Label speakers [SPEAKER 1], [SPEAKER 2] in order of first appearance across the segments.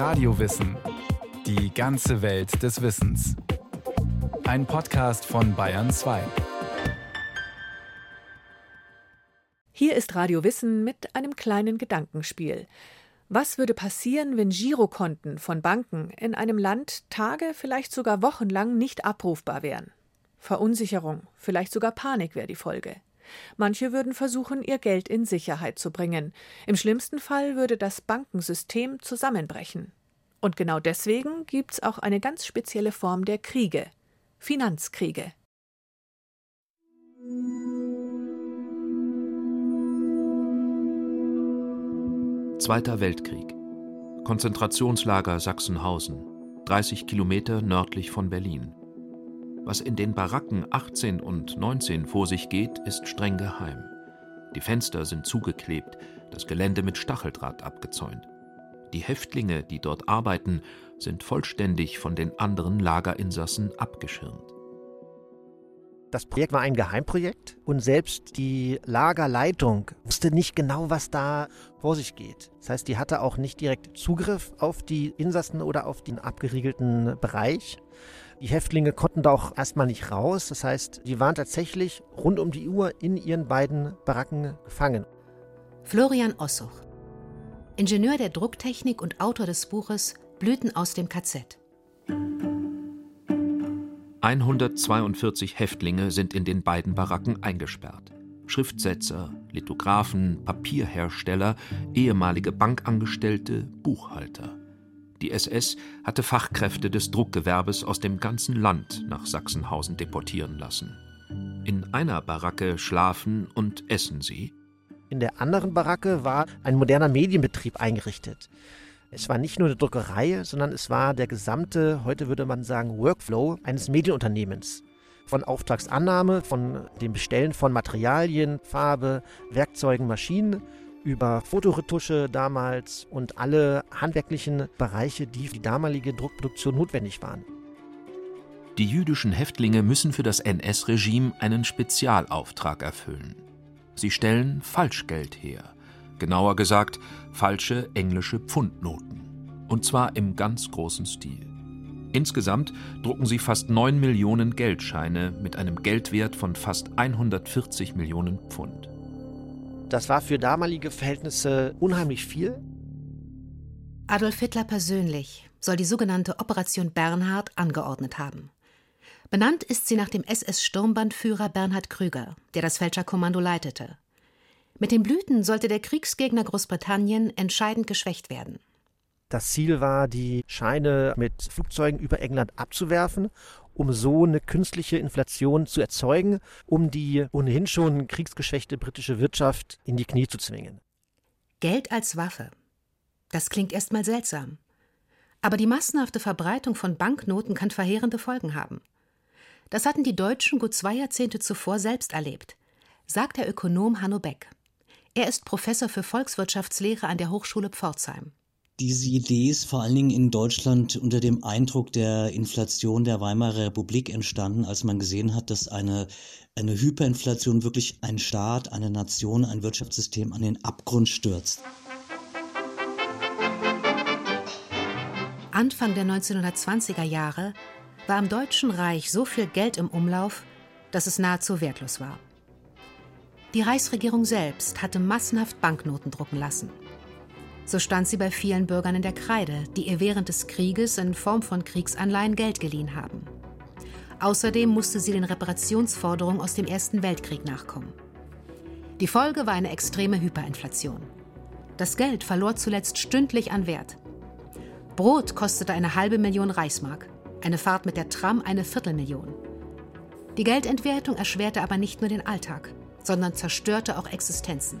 [SPEAKER 1] Radiowissen. Die ganze Welt des Wissens. Ein Podcast von Bayern 2.
[SPEAKER 2] Hier ist Radio Wissen mit einem kleinen Gedankenspiel. Was würde passieren, wenn Girokonten von Banken in einem Land Tage, vielleicht sogar wochenlang nicht abrufbar wären? Verunsicherung, vielleicht sogar Panik wäre die Folge. Manche würden versuchen, ihr Geld in Sicherheit zu bringen. Im schlimmsten Fall würde das Bankensystem zusammenbrechen. Und genau deswegen gibt es auch eine ganz spezielle Form der Kriege Finanzkriege.
[SPEAKER 3] Zweiter Weltkrieg. Konzentrationslager Sachsenhausen, 30 Kilometer nördlich von Berlin. Was in den Baracken 18 und 19 vor sich geht, ist streng geheim. Die Fenster sind zugeklebt, das Gelände mit Stacheldraht abgezäunt. Die Häftlinge, die dort arbeiten, sind vollständig von den anderen Lagerinsassen abgeschirmt.
[SPEAKER 4] Das Projekt war ein Geheimprojekt und selbst die Lagerleitung wusste nicht genau, was da vor sich geht. Das heißt, die hatte auch nicht direkt Zugriff auf die Insassen oder auf den abgeriegelten Bereich. Die Häftlinge konnten da auch erstmal nicht raus. Das heißt, die waren tatsächlich rund um die Uhr in ihren beiden Baracken gefangen.
[SPEAKER 5] Florian Ossuch, Ingenieur der Drucktechnik und Autor des Buches Blüten aus dem KZ.
[SPEAKER 3] 142 Häftlinge sind in den beiden Baracken eingesperrt. Schriftsetzer, Lithografen, Papierhersteller, ehemalige Bankangestellte, Buchhalter. Die SS hatte Fachkräfte des Druckgewerbes aus dem ganzen Land nach Sachsenhausen deportieren lassen. In einer Baracke schlafen und essen sie.
[SPEAKER 4] In der anderen Baracke war ein moderner Medienbetrieb eingerichtet. Es war nicht nur eine Druckerei, sondern es war der gesamte, heute würde man sagen, Workflow eines Medienunternehmens. Von Auftragsannahme, von dem Bestellen von Materialien, Farbe, Werkzeugen, Maschinen über Fotoretusche damals und alle handwerklichen Bereiche, die für die damalige Druckproduktion notwendig waren.
[SPEAKER 3] Die jüdischen Häftlinge müssen für das NS-Regime einen Spezialauftrag erfüllen. Sie stellen Falschgeld her, genauer gesagt falsche englische Pfundnoten, und zwar im ganz großen Stil. Insgesamt drucken sie fast 9 Millionen Geldscheine mit einem Geldwert von fast 140 Millionen Pfund.
[SPEAKER 4] Das war für damalige Verhältnisse unheimlich viel.
[SPEAKER 5] Adolf Hitler persönlich soll die sogenannte Operation Bernhard angeordnet haben. Benannt ist sie nach dem SS-Sturmbandführer Bernhard Krüger, der das Fälscherkommando leitete. Mit den Blüten sollte der Kriegsgegner Großbritannien entscheidend geschwächt werden.
[SPEAKER 4] Das Ziel war, die Scheine mit Flugzeugen über England abzuwerfen um so eine künstliche Inflation zu erzeugen, um die ohnehin schon kriegsgeschwächte britische Wirtschaft in die Knie zu zwingen.
[SPEAKER 5] Geld als Waffe. Das klingt erstmal seltsam. Aber die massenhafte Verbreitung von Banknoten kann verheerende Folgen haben. Das hatten die Deutschen gut zwei Jahrzehnte zuvor selbst erlebt, sagt der Ökonom Hanno Beck. Er ist Professor für Volkswirtschaftslehre an der Hochschule Pforzheim.
[SPEAKER 6] Diese Idee ist vor allen Dingen in Deutschland unter dem Eindruck der Inflation der Weimarer Republik entstanden, als man gesehen hat, dass eine, eine Hyperinflation wirklich ein Staat, eine Nation, ein Wirtschaftssystem an den Abgrund stürzt.
[SPEAKER 5] Anfang der 1920er Jahre war im Deutschen Reich so viel Geld im Umlauf, dass es nahezu wertlos war. Die Reichsregierung selbst hatte massenhaft Banknoten drucken lassen. So stand sie bei vielen Bürgern in der Kreide, die ihr während des Krieges in Form von Kriegsanleihen Geld geliehen haben. Außerdem musste sie den Reparationsforderungen aus dem Ersten Weltkrieg nachkommen. Die Folge war eine extreme Hyperinflation. Das Geld verlor zuletzt stündlich an Wert. Brot kostete eine halbe Million Reichsmark, eine Fahrt mit der Tram eine Viertelmillion. Die Geldentwertung erschwerte aber nicht nur den Alltag, sondern zerstörte auch Existenzen.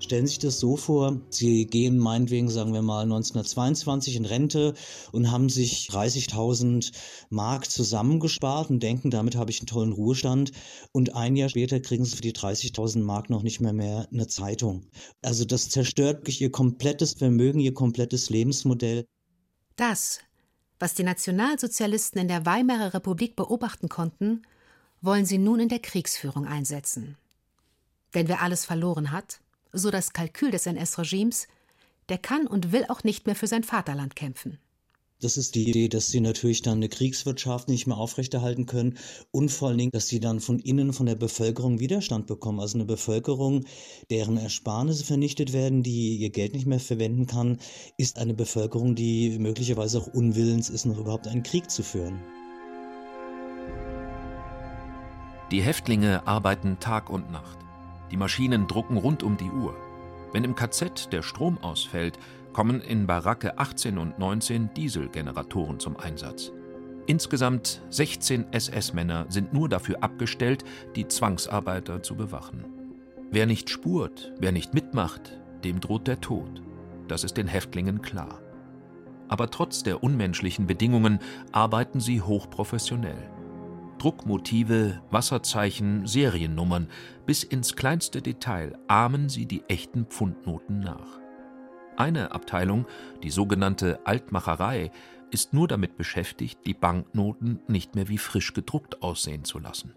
[SPEAKER 6] Stellen Sie sich das so vor, Sie gehen meinetwegen, sagen wir mal, 1922 in Rente und haben sich 30.000 Mark zusammengespart und denken, damit habe ich einen tollen Ruhestand. Und ein Jahr später kriegen Sie für die 30.000 Mark noch nicht mehr mehr eine Zeitung. Also das zerstört wirklich Ihr komplettes Vermögen, Ihr komplettes Lebensmodell.
[SPEAKER 5] Das, was die Nationalsozialisten in der Weimarer Republik beobachten konnten, wollen sie nun in der Kriegsführung einsetzen. Denn wer alles verloren hat, so das Kalkül des NS-Regimes, der kann und will auch nicht mehr für sein Vaterland kämpfen.
[SPEAKER 6] Das ist die Idee, dass sie natürlich dann eine Kriegswirtschaft nicht mehr aufrechterhalten können und vor allen Dingen, dass sie dann von innen, von der Bevölkerung Widerstand bekommen. Also eine Bevölkerung, deren Ersparnisse vernichtet werden, die ihr Geld nicht mehr verwenden kann, ist eine Bevölkerung, die möglicherweise auch unwillens ist, noch überhaupt einen Krieg zu führen.
[SPEAKER 3] Die Häftlinge arbeiten Tag und Nacht. Die Maschinen drucken rund um die Uhr. Wenn im KZ der Strom ausfällt, kommen in Baracke 18 und 19 Dieselgeneratoren zum Einsatz. Insgesamt 16 SS-Männer sind nur dafür abgestellt, die Zwangsarbeiter zu bewachen. Wer nicht spurt, wer nicht mitmacht, dem droht der Tod. Das ist den Häftlingen klar. Aber trotz der unmenschlichen Bedingungen arbeiten sie hochprofessionell. Druckmotive, Wasserzeichen, Seriennummern, bis ins kleinste Detail ahmen sie die echten Pfundnoten nach. Eine Abteilung, die sogenannte Altmacherei, ist nur damit beschäftigt, die Banknoten nicht mehr wie frisch gedruckt aussehen zu lassen.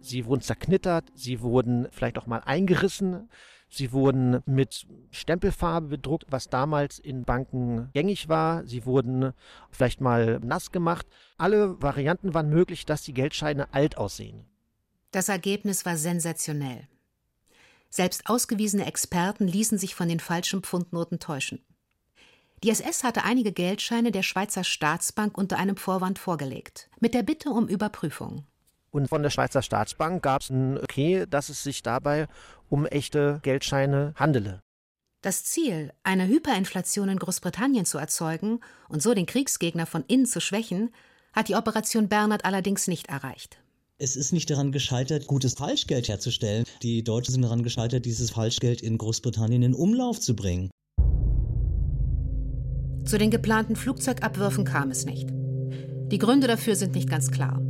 [SPEAKER 4] Sie wurden zerknittert, sie wurden vielleicht auch mal eingerissen, sie wurden mit Stempelfarbe bedruckt, was damals in Banken gängig war. Sie wurden vielleicht mal nass gemacht. Alle Varianten waren möglich, dass die Geldscheine alt aussehen.
[SPEAKER 5] Das Ergebnis war sensationell. Selbst ausgewiesene Experten ließen sich von den falschen Pfundnoten täuschen. Die SS hatte einige Geldscheine der Schweizer Staatsbank unter einem Vorwand vorgelegt, mit der Bitte um Überprüfung.
[SPEAKER 4] Und von der Schweizer Staatsbank gab es ein Okay, dass es sich dabei um echte Geldscheine handele.
[SPEAKER 5] Das Ziel, eine Hyperinflation in Großbritannien zu erzeugen und so den Kriegsgegner von innen zu schwächen, hat die Operation Bernhard allerdings nicht erreicht.
[SPEAKER 6] Es ist nicht daran gescheitert, gutes Falschgeld herzustellen. Die Deutschen sind daran gescheitert, dieses Falschgeld in Großbritannien in Umlauf zu bringen.
[SPEAKER 5] Zu den geplanten Flugzeugabwürfen kam es nicht. Die Gründe dafür sind nicht ganz klar.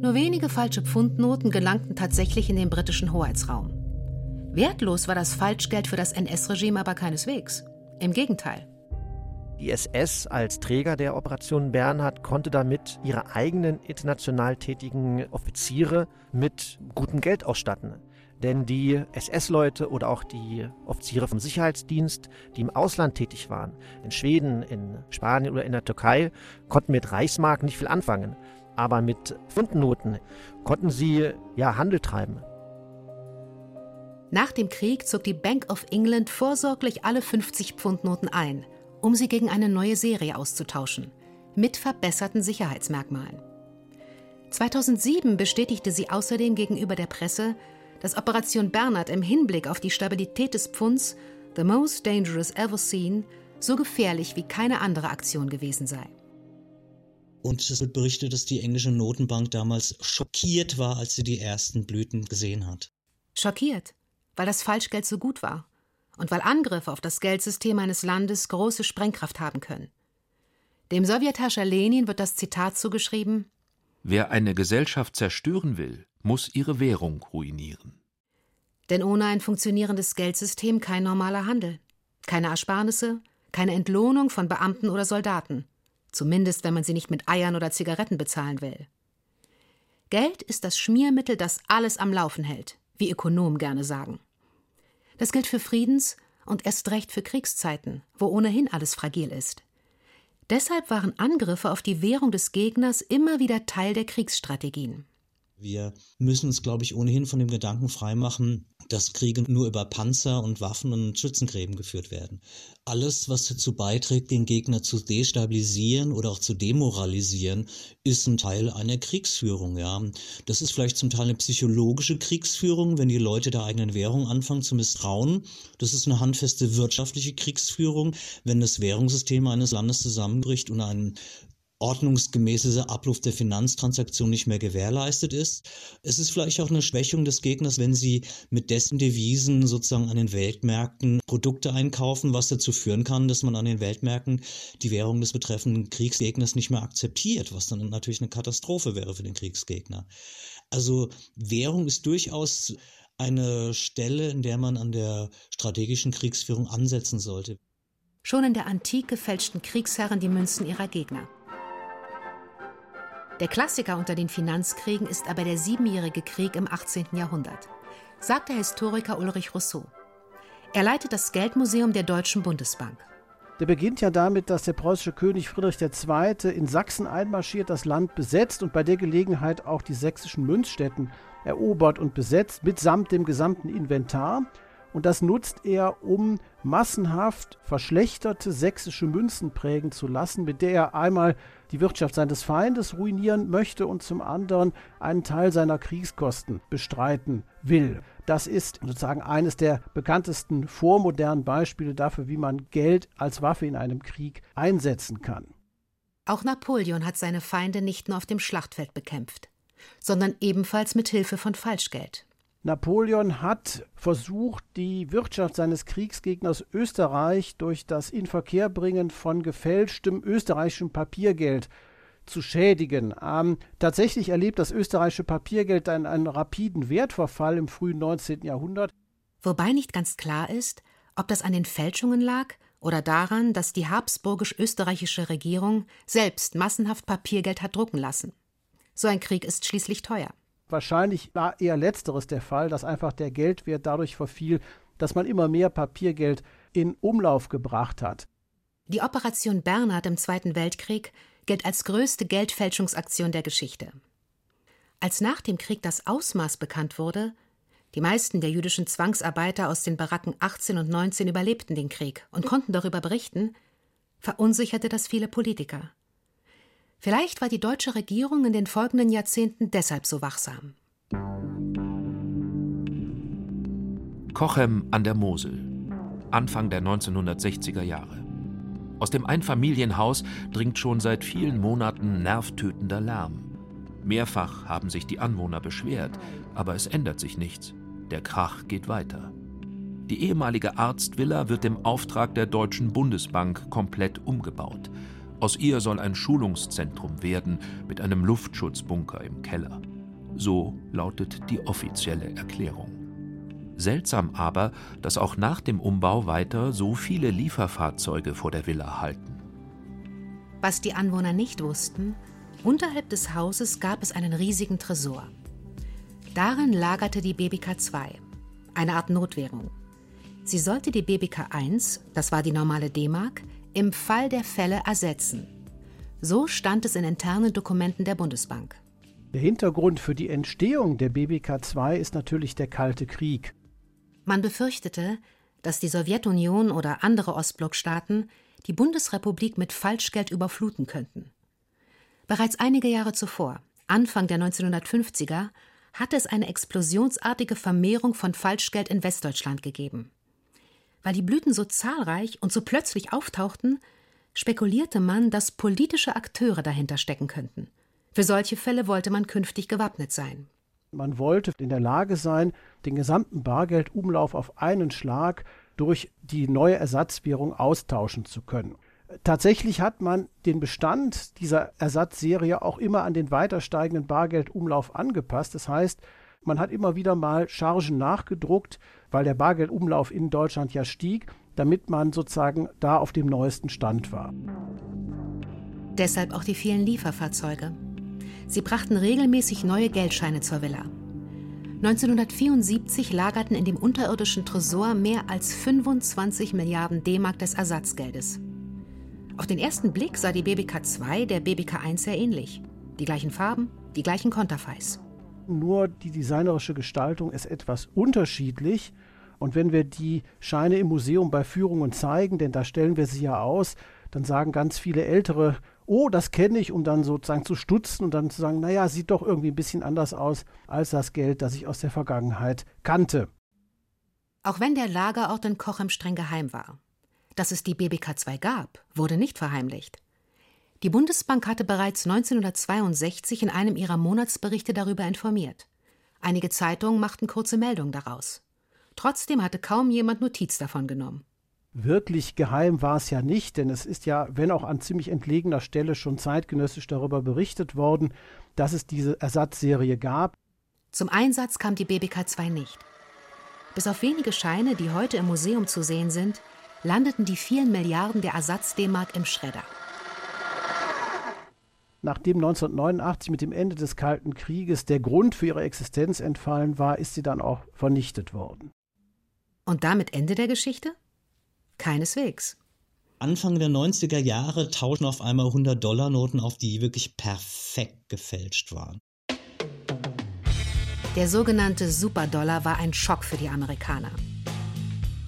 [SPEAKER 5] Nur wenige falsche Pfundnoten gelangten tatsächlich in den britischen Hoheitsraum. Wertlos war das Falschgeld für das NS-Regime aber keineswegs. Im Gegenteil.
[SPEAKER 4] Die SS als Träger der Operation Bernhard konnte damit ihre eigenen international tätigen Offiziere mit gutem Geld ausstatten. Denn die SS-Leute oder auch die Offiziere vom Sicherheitsdienst, die im Ausland tätig waren, in Schweden, in Spanien oder in der Türkei, konnten mit Reichsmark nicht viel anfangen. Aber mit Pfundnoten konnten sie ja Handel treiben.
[SPEAKER 5] Nach dem Krieg zog die Bank of England vorsorglich alle 50 Pfundnoten ein – um sie gegen eine neue Serie auszutauschen, mit verbesserten Sicherheitsmerkmalen. 2007 bestätigte sie außerdem gegenüber der Presse, dass Operation Bernhard im Hinblick auf die Stabilität des Pfunds The Most Dangerous Ever Seen so gefährlich wie keine andere Aktion gewesen sei.
[SPEAKER 6] Und es wird berichtet, dass die englische Notenbank damals schockiert war, als sie die ersten Blüten gesehen hat.
[SPEAKER 5] Schockiert, weil das Falschgeld so gut war und weil Angriffe auf das Geldsystem eines Landes große Sprengkraft haben können. Dem Sowjetherrscher Lenin wird das Zitat zugeschrieben
[SPEAKER 3] Wer eine Gesellschaft zerstören will, muss ihre Währung ruinieren.
[SPEAKER 5] Denn ohne ein funktionierendes Geldsystem kein normaler Handel, keine Ersparnisse, keine Entlohnung von Beamten oder Soldaten, zumindest wenn man sie nicht mit Eiern oder Zigaretten bezahlen will. Geld ist das Schmiermittel, das alles am Laufen hält, wie Ökonomen gerne sagen. Das gilt für Friedens- und erst recht für Kriegszeiten, wo ohnehin alles fragil ist. Deshalb waren Angriffe auf die Währung des Gegners immer wieder Teil der Kriegsstrategien.
[SPEAKER 6] Wir müssen uns, glaube ich, ohnehin von dem Gedanken freimachen, dass Kriege nur über Panzer und Waffen und Schützengräben geführt werden. Alles, was dazu beiträgt, den Gegner zu destabilisieren oder auch zu demoralisieren, ist ein Teil einer Kriegsführung, ja. Das ist vielleicht zum Teil eine psychologische Kriegsführung, wenn die Leute der eigenen Währung anfangen zu misstrauen. Das ist eine handfeste wirtschaftliche Kriegsführung, wenn das Währungssystem eines Landes zusammenbricht und ein ordnungsgemäße Abruf der Finanztransaktion nicht mehr gewährleistet ist. Es ist vielleicht auch eine Schwächung des Gegners, wenn sie mit dessen Devisen sozusagen an den Weltmärkten Produkte einkaufen, was dazu führen kann, dass man an den Weltmärkten die Währung des betreffenden Kriegsgegners nicht mehr akzeptiert, was dann natürlich eine Katastrophe wäre für den Kriegsgegner. Also Währung ist durchaus eine Stelle, in der man an der strategischen Kriegsführung ansetzen sollte.
[SPEAKER 5] Schon in der Antike fälschten Kriegsherren die Münzen ihrer Gegner. Der Klassiker unter den Finanzkriegen ist aber der Siebenjährige Krieg im 18. Jahrhundert, sagt der Historiker Ulrich Rousseau. Er leitet das Geldmuseum der Deutschen Bundesbank.
[SPEAKER 7] Der beginnt ja damit, dass der preußische König Friedrich II. in Sachsen einmarschiert, das Land besetzt und bei der Gelegenheit auch die sächsischen Münzstätten erobert und besetzt, mitsamt dem gesamten Inventar. Und das nutzt er, um massenhaft verschlechterte sächsische Münzen prägen zu lassen, mit der er einmal die Wirtschaft seines Feindes ruinieren möchte und zum anderen einen Teil seiner Kriegskosten bestreiten will. Das ist sozusagen eines der bekanntesten vormodernen Beispiele dafür, wie man Geld als Waffe in einem Krieg einsetzen kann.
[SPEAKER 5] Auch Napoleon hat seine Feinde nicht nur auf dem Schlachtfeld bekämpft, sondern ebenfalls mit Hilfe von Falschgeld.
[SPEAKER 7] Napoleon hat versucht, die Wirtschaft seines Kriegsgegners Österreich durch das Inverkehrbringen von gefälschtem österreichischem Papiergeld zu schädigen. Ähm, tatsächlich erlebt das österreichische Papiergeld einen, einen rapiden Wertverfall im frühen 19. Jahrhundert.
[SPEAKER 5] Wobei nicht ganz klar ist, ob das an den Fälschungen lag oder daran, dass die habsburgisch-österreichische Regierung selbst massenhaft Papiergeld hat drucken lassen. So ein Krieg ist schließlich teuer.
[SPEAKER 7] Wahrscheinlich war eher letzteres der Fall, dass einfach der Geldwert dadurch verfiel, dass man immer mehr Papiergeld in Umlauf gebracht hat.
[SPEAKER 5] Die Operation Bernhard im Zweiten Weltkrieg gilt als größte Geldfälschungsaktion der Geschichte. Als nach dem Krieg das Ausmaß bekannt wurde, die meisten der jüdischen Zwangsarbeiter aus den Baracken 18 und 19 überlebten den Krieg und konnten darüber berichten, verunsicherte das viele Politiker. Vielleicht war die deutsche Regierung in den folgenden Jahrzehnten deshalb so wachsam.
[SPEAKER 3] Kochem an der Mosel, Anfang der 1960er Jahre. Aus dem Einfamilienhaus dringt schon seit vielen Monaten nervtötender Lärm. Mehrfach haben sich die Anwohner beschwert, aber es ändert sich nichts. Der Krach geht weiter. Die ehemalige Arztvilla wird im Auftrag der Deutschen Bundesbank komplett umgebaut. Aus ihr soll ein Schulungszentrum werden mit einem Luftschutzbunker im Keller. So lautet die offizielle Erklärung. Seltsam aber, dass auch nach dem Umbau weiter so viele Lieferfahrzeuge vor der Villa halten.
[SPEAKER 5] Was die Anwohner nicht wussten, unterhalb des Hauses gab es einen riesigen Tresor. Darin lagerte die BBK 2, eine Art Notwährung. Sie sollte die BBK 1, das war die normale D-Mark, im Fall der Fälle ersetzen. So stand es in internen Dokumenten der Bundesbank.
[SPEAKER 7] Der Hintergrund für die Entstehung der BBK 2 ist natürlich der Kalte Krieg.
[SPEAKER 5] Man befürchtete, dass die Sowjetunion oder andere Ostblockstaaten die Bundesrepublik mit Falschgeld überfluten könnten. Bereits einige Jahre zuvor, Anfang der 1950er, hatte es eine explosionsartige Vermehrung von Falschgeld in Westdeutschland gegeben. Weil die Blüten so zahlreich und so plötzlich auftauchten, spekulierte man, dass politische Akteure dahinter stecken könnten. Für solche Fälle wollte man künftig gewappnet sein.
[SPEAKER 7] Man wollte in der Lage sein, den gesamten Bargeldumlauf auf einen Schlag durch die neue Ersatzwährung austauschen zu können. Tatsächlich hat man den Bestand dieser Ersatzserie auch immer an den weiter steigenden Bargeldumlauf angepasst. Das heißt, man hat immer wieder mal Chargen nachgedruckt, weil der Bargeldumlauf in Deutschland ja stieg, damit man sozusagen da auf dem neuesten Stand war.
[SPEAKER 5] Deshalb auch die vielen Lieferfahrzeuge. Sie brachten regelmäßig neue Geldscheine zur Villa. 1974 lagerten in dem unterirdischen Tresor mehr als 25 Milliarden D-Mark des Ersatzgeldes. Auf den ersten Blick sah die BBK 2 der BBK 1 sehr ähnlich. Die gleichen Farben, die gleichen Konterfeis
[SPEAKER 7] nur die designerische Gestaltung ist etwas unterschiedlich. Und wenn wir die Scheine im Museum bei Führungen zeigen, denn da stellen wir sie ja aus, dann sagen ganz viele Ältere, oh, das kenne ich, um dann sozusagen zu stutzen und dann zu sagen, naja, sieht doch irgendwie ein bisschen anders aus als das Geld, das ich aus der Vergangenheit kannte.
[SPEAKER 5] Auch wenn der Lagerort in Kochem streng geheim war. Dass es die BBK 2 gab, wurde nicht verheimlicht. Die Bundesbank hatte bereits 1962 in einem ihrer Monatsberichte darüber informiert. Einige Zeitungen machten kurze Meldungen daraus. Trotzdem hatte kaum jemand Notiz davon genommen.
[SPEAKER 7] Wirklich geheim war es ja nicht, denn es ist ja, wenn auch an ziemlich entlegener Stelle, schon zeitgenössisch darüber berichtet worden, dass es diese Ersatzserie gab.
[SPEAKER 5] Zum Einsatz kam die BBK 2 nicht. Bis auf wenige Scheine, die heute im Museum zu sehen sind, landeten die vielen Milliarden der Ersatz-D-Mark im Schredder
[SPEAKER 7] nachdem 1989 mit dem Ende des Kalten Krieges der Grund für ihre Existenz entfallen war, ist sie dann auch vernichtet worden.
[SPEAKER 5] Und damit Ende der Geschichte? Keineswegs.
[SPEAKER 6] Anfang der 90er Jahre tauschen auf einmal 100-Dollar-Noten auf, die wirklich perfekt gefälscht waren.
[SPEAKER 5] Der sogenannte Superdollar war ein Schock für die Amerikaner.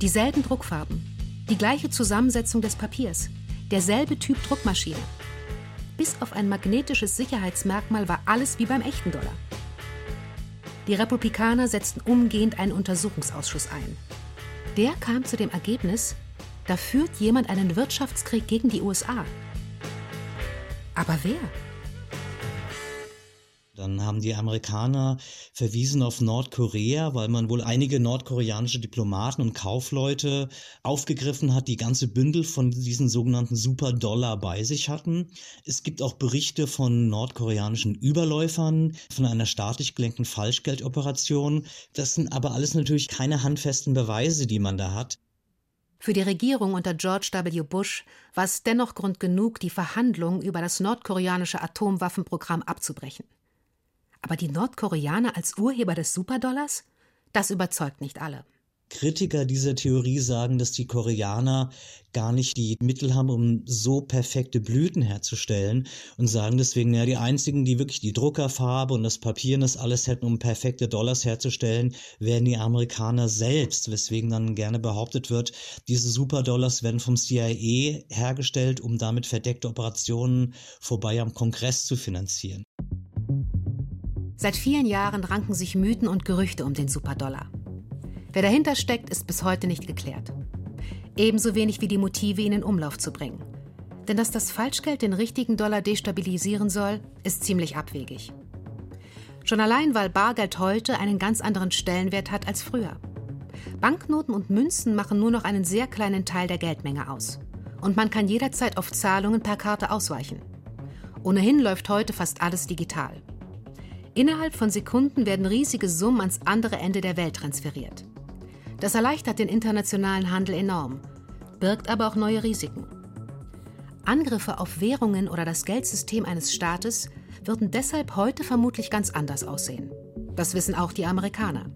[SPEAKER 5] Dieselben Druckfarben, die gleiche Zusammensetzung des Papiers, derselbe Typ Druckmaschine. Bis auf ein magnetisches Sicherheitsmerkmal war alles wie beim echten Dollar. Die Republikaner setzten umgehend einen Untersuchungsausschuss ein. Der kam zu dem Ergebnis, da führt jemand einen Wirtschaftskrieg gegen die USA. Aber wer?
[SPEAKER 6] Dann haben die Amerikaner verwiesen auf Nordkorea, weil man wohl einige nordkoreanische Diplomaten und Kaufleute aufgegriffen hat, die ganze Bündel von diesen sogenannten Superdollar bei sich hatten. Es gibt auch Berichte von nordkoreanischen Überläufern, von einer staatlich gelenkten Falschgeldoperation. Das sind aber alles natürlich keine handfesten Beweise, die man da hat.
[SPEAKER 5] Für die Regierung unter George W. Bush war es dennoch Grund genug, die Verhandlungen über das nordkoreanische Atomwaffenprogramm abzubrechen. Aber die Nordkoreaner als Urheber des Superdollars? Das überzeugt nicht alle.
[SPEAKER 6] Kritiker dieser Theorie sagen, dass die Koreaner gar nicht die Mittel haben, um so perfekte Blüten herzustellen und sagen deswegen, ja, die einzigen, die wirklich die Druckerfarbe und das Papier und das alles hätten, um perfekte Dollars herzustellen, wären die Amerikaner selbst, weswegen dann gerne behauptet wird, diese Superdollars werden vom CIA hergestellt, um damit verdeckte Operationen vorbei am Kongress zu finanzieren.
[SPEAKER 5] Seit vielen Jahren ranken sich Mythen und Gerüchte um den Superdollar. Wer dahinter steckt, ist bis heute nicht geklärt. Ebenso wenig wie die Motive, ihn in Umlauf zu bringen. Denn dass das Falschgeld den richtigen Dollar destabilisieren soll, ist ziemlich abwegig. Schon allein, weil Bargeld heute einen ganz anderen Stellenwert hat als früher. Banknoten und Münzen machen nur noch einen sehr kleinen Teil der Geldmenge aus. Und man kann jederzeit auf Zahlungen per Karte ausweichen. Ohnehin läuft heute fast alles digital. Innerhalb von Sekunden werden riesige Summen ans andere Ende der Welt transferiert. Das erleichtert den internationalen Handel enorm, birgt aber auch neue Risiken. Angriffe auf Währungen oder das Geldsystem eines Staates würden deshalb heute vermutlich ganz anders aussehen. Das wissen auch die Amerikaner.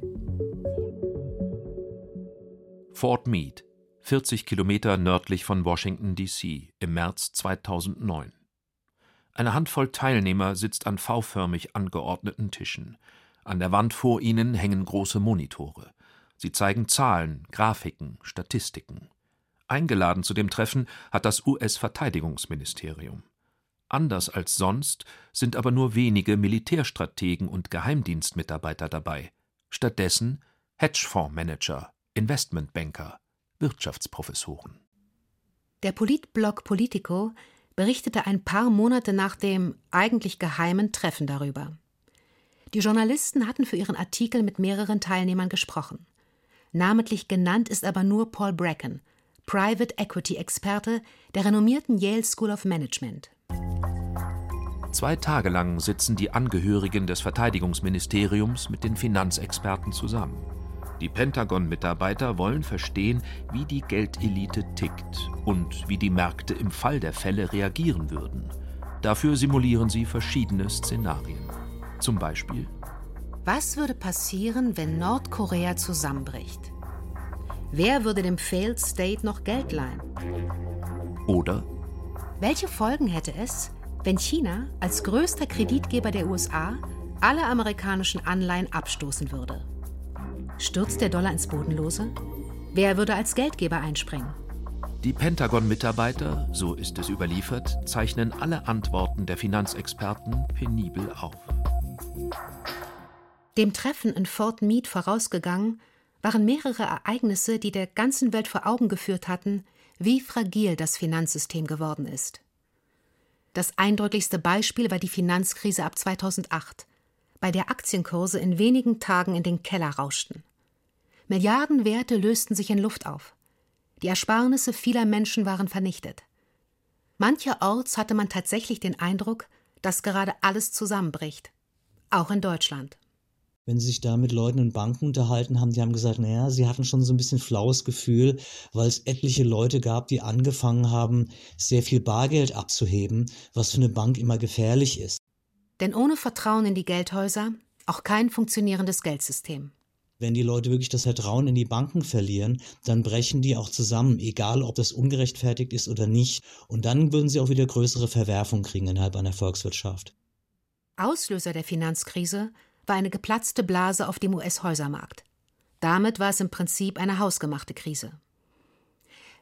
[SPEAKER 3] Fort Meade, 40 Kilometer nördlich von Washington, D.C., im März 2009. Eine Handvoll Teilnehmer sitzt an V-förmig angeordneten Tischen. An der Wand vor ihnen hängen große Monitore. Sie zeigen Zahlen, Grafiken, Statistiken. Eingeladen zu dem Treffen hat das US-Verteidigungsministerium. Anders als sonst sind aber nur wenige Militärstrategen und Geheimdienstmitarbeiter dabei. Stattdessen Hedgefondsmanager, Investmentbanker, Wirtschaftsprofessoren.
[SPEAKER 5] Der Politblog Politico berichtete ein paar Monate nach dem eigentlich geheimen Treffen darüber. Die Journalisten hatten für ihren Artikel mit mehreren Teilnehmern gesprochen. Namentlich genannt ist aber nur Paul Bracken, Private Equity Experte der renommierten Yale School of Management.
[SPEAKER 3] Zwei Tage lang sitzen die Angehörigen des Verteidigungsministeriums mit den Finanzexperten zusammen. Die Pentagon-Mitarbeiter wollen verstehen, wie die Geldelite tickt und wie die Märkte im Fall der Fälle reagieren würden. Dafür simulieren sie verschiedene Szenarien. Zum Beispiel
[SPEAKER 5] Was würde passieren, wenn Nordkorea zusammenbricht? Wer würde dem Failed State noch Geld leihen?
[SPEAKER 3] Oder
[SPEAKER 5] Welche Folgen hätte es, wenn China als größter Kreditgeber der USA alle amerikanischen Anleihen abstoßen würde? Stürzt der Dollar ins Bodenlose? Wer würde als Geldgeber einspringen?
[SPEAKER 3] Die Pentagon-Mitarbeiter, so ist es überliefert, zeichnen alle Antworten der Finanzexperten penibel auf.
[SPEAKER 5] Dem Treffen in Fort Meade vorausgegangen waren mehrere Ereignisse, die der ganzen Welt vor Augen geführt hatten, wie fragil das Finanzsystem geworden ist. Das eindrücklichste Beispiel war die Finanzkrise ab 2008, bei der Aktienkurse in wenigen Tagen in den Keller rauschten. Milliardenwerte lösten sich in Luft auf. Die Ersparnisse vieler Menschen waren vernichtet. Mancherorts hatte man tatsächlich den Eindruck, dass gerade alles zusammenbricht. Auch in Deutschland.
[SPEAKER 6] Wenn Sie sich da mit Leuten in Banken unterhalten haben, die haben gesagt, naja, sie hatten schon so ein bisschen flaues Gefühl, weil es etliche Leute gab, die angefangen haben, sehr viel Bargeld abzuheben, was für eine Bank immer gefährlich ist.
[SPEAKER 5] Denn ohne Vertrauen in die Geldhäuser auch kein funktionierendes Geldsystem.
[SPEAKER 6] Wenn die Leute wirklich das Vertrauen in die Banken verlieren, dann brechen die auch zusammen, egal ob das ungerechtfertigt ist oder nicht. Und dann würden sie auch wieder größere Verwerfungen kriegen innerhalb einer Volkswirtschaft.
[SPEAKER 5] Auslöser der Finanzkrise war eine geplatzte Blase auf dem US-Häusermarkt. Damit war es im Prinzip eine hausgemachte Krise.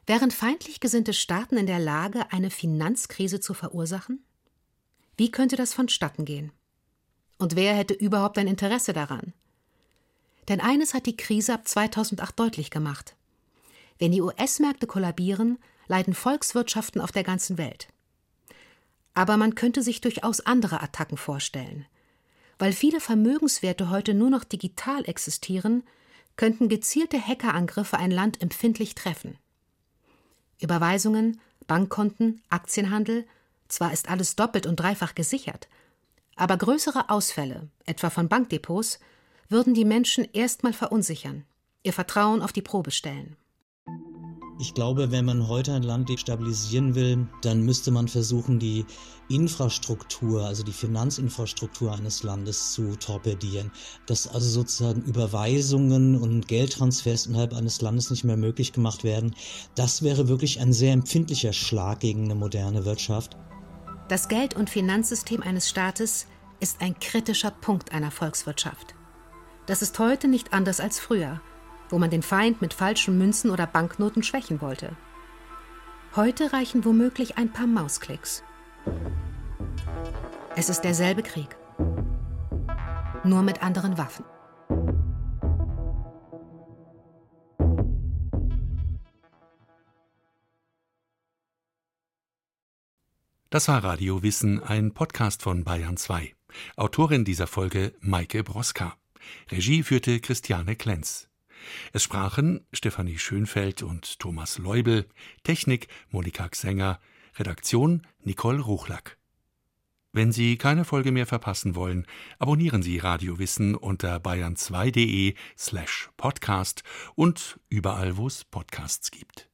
[SPEAKER 5] Wären feindlich gesinnte Staaten in der Lage, eine Finanzkrise zu verursachen? Wie könnte das vonstatten gehen? Und wer hätte überhaupt ein Interesse daran? Denn eines hat die Krise ab 2008 deutlich gemacht. Wenn die US-Märkte kollabieren, leiden Volkswirtschaften auf der ganzen Welt. Aber man könnte sich durchaus andere Attacken vorstellen. Weil viele Vermögenswerte heute nur noch digital existieren, könnten gezielte Hackerangriffe ein Land empfindlich treffen. Überweisungen, Bankkonten, Aktienhandel, zwar ist alles doppelt und dreifach gesichert, aber größere Ausfälle, etwa von Bankdepots, würden die Menschen erstmal verunsichern, ihr Vertrauen auf die Probe stellen.
[SPEAKER 6] Ich glaube, wenn man heute ein Land stabilisieren will, dann müsste man versuchen, die Infrastruktur, also die Finanzinfrastruktur eines Landes zu torpedieren. Dass also sozusagen Überweisungen und Geldtransfers innerhalb eines Landes nicht mehr möglich gemacht werden. Das wäre wirklich ein sehr empfindlicher Schlag gegen eine moderne Wirtschaft.
[SPEAKER 5] Das Geld- und Finanzsystem eines Staates ist ein kritischer Punkt einer Volkswirtschaft. Das ist heute nicht anders als früher wo man den Feind mit falschen Münzen oder Banknoten schwächen wollte. Heute reichen womöglich ein paar Mausklicks. Es ist derselbe Krieg, nur mit anderen Waffen.
[SPEAKER 1] Das war Radio Wissen, ein Podcast von Bayern 2. Autorin dieser Folge Maike Broska. Regie führte Christiane Klenz. Es sprachen Stefanie Schönfeld und Thomas Leubel, Technik Monika Xenger, Redaktion Nicole Ruchlack. Wenn Sie keine Folge mehr verpassen wollen, abonnieren Sie Radio Wissen unter bayern2.de slash podcast und überall, wo es Podcasts gibt.